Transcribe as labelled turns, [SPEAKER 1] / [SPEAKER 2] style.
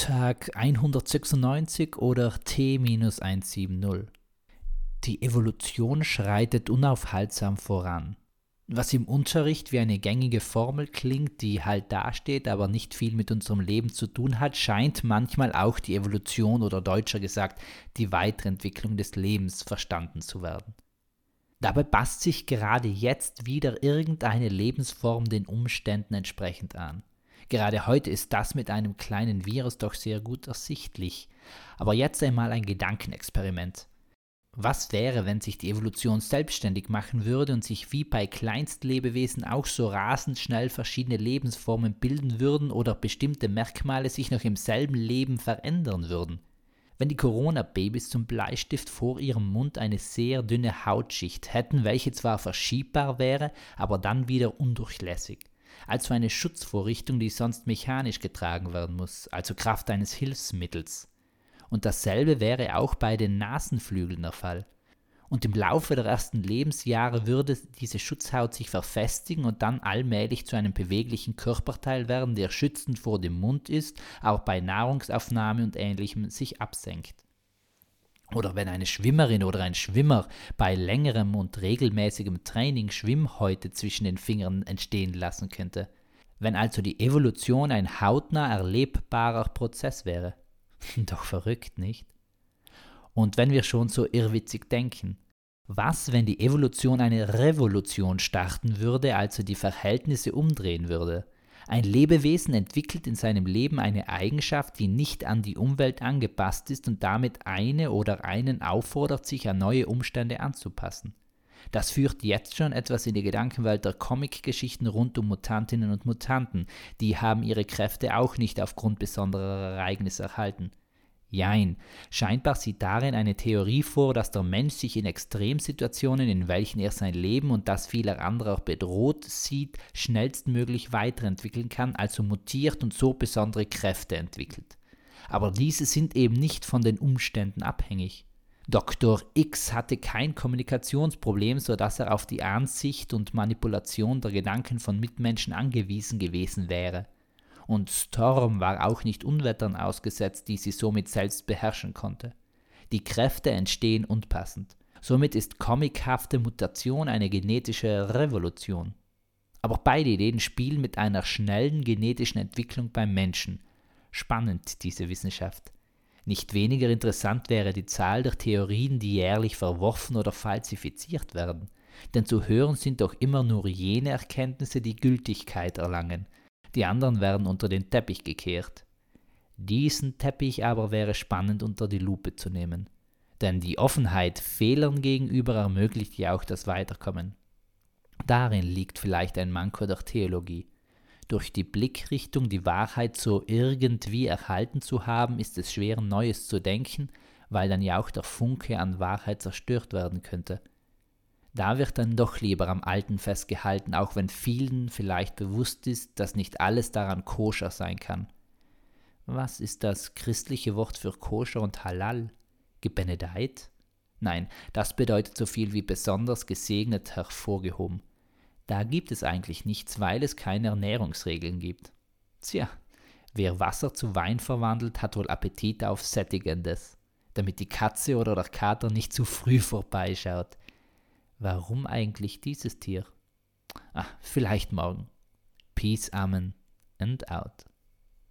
[SPEAKER 1] Tag 196 oder T-170. Die Evolution schreitet unaufhaltsam voran. Was im Unterricht wie eine gängige Formel klingt, die halt dasteht, aber nicht viel mit unserem Leben zu tun hat, scheint manchmal auch die Evolution oder deutscher gesagt die Weiterentwicklung des Lebens verstanden zu werden. Dabei passt sich gerade jetzt wieder irgendeine Lebensform den Umständen entsprechend an. Gerade heute ist das mit einem kleinen Virus doch sehr gut ersichtlich. Aber jetzt einmal ein Gedankenexperiment. Was wäre, wenn sich die Evolution selbstständig machen würde und sich wie bei Kleinstlebewesen auch so rasend schnell verschiedene Lebensformen bilden würden oder bestimmte Merkmale sich noch im selben Leben verändern würden? Wenn die Corona-Babys zum Bleistift vor ihrem Mund eine sehr dünne Hautschicht hätten, welche zwar verschiebbar wäre, aber dann wieder undurchlässig also eine Schutzvorrichtung, die sonst mechanisch getragen werden muss, also Kraft eines Hilfsmittels. Und dasselbe wäre auch bei den Nasenflügeln der Fall. Und im Laufe der ersten Lebensjahre würde diese Schutzhaut sich verfestigen und dann allmählich zu einem beweglichen Körperteil werden, der schützend vor dem Mund ist, auch bei Nahrungsaufnahme und ähnlichem sich absenkt. Oder wenn eine Schwimmerin oder ein Schwimmer bei längerem und regelmäßigem Training Schwimmhäute zwischen den Fingern entstehen lassen könnte. Wenn also die Evolution ein hautnah erlebbarer Prozess wäre. Doch verrückt, nicht? Und wenn wir schon so irrwitzig denken, was, wenn die Evolution eine Revolution starten würde, also die Verhältnisse umdrehen würde? Ein Lebewesen entwickelt in seinem Leben eine Eigenschaft, die nicht an die Umwelt angepasst ist und damit eine oder einen auffordert, sich an neue Umstände anzupassen. Das führt jetzt schon etwas in die Gedankenwelt der Comic-Geschichten rund um Mutantinnen und Mutanten. Die haben ihre Kräfte auch nicht aufgrund besonderer Ereignisse erhalten. Jein, scheinbar sieht darin eine Theorie vor, dass der Mensch sich in Extremsituationen, in welchen er sein Leben und das vieler anderer bedroht sieht, schnellstmöglich weiterentwickeln kann, also mutiert und so besondere Kräfte entwickelt. Aber diese sind eben nicht von den Umständen abhängig. Dr. X hatte kein Kommunikationsproblem, sodass er auf die Ansicht und Manipulation der Gedanken von Mitmenschen angewiesen gewesen wäre und Storm war auch nicht Unwettern ausgesetzt, die sie somit selbst beherrschen konnte. Die Kräfte entstehen unpassend. Somit ist comichafte Mutation eine genetische Revolution. Aber beide Ideen spielen mit einer schnellen genetischen Entwicklung beim Menschen. Spannend, diese Wissenschaft. Nicht weniger interessant wäre die Zahl der Theorien, die jährlich verworfen oder falsifiziert werden. Denn zu hören sind doch immer nur jene Erkenntnisse, die Gültigkeit erlangen, die anderen werden unter den Teppich gekehrt. Diesen Teppich aber wäre spannend unter die Lupe zu nehmen, denn die Offenheit Fehlern gegenüber ermöglicht ja auch das Weiterkommen. Darin liegt vielleicht ein Manko der Theologie. Durch die Blickrichtung, die Wahrheit so irgendwie erhalten zu haben, ist es schwer, Neues zu denken, weil dann ja auch der Funke an Wahrheit zerstört werden könnte. Da wird dann doch lieber am Alten festgehalten, auch wenn vielen vielleicht bewusst ist, dass nicht alles daran koscher sein kann. Was ist das christliche Wort für koscher und halal? Gebenedeit? Nein, das bedeutet so viel wie besonders gesegnet hervorgehoben. Da gibt es eigentlich nichts, weil es keine Ernährungsregeln gibt. Tja, wer Wasser zu Wein verwandelt, hat wohl Appetit auf Sättigendes, damit die Katze oder der Kater nicht zu früh vorbeischaut. Warum eigentlich dieses Tier? Ah, vielleicht morgen. Peace, Amen and out.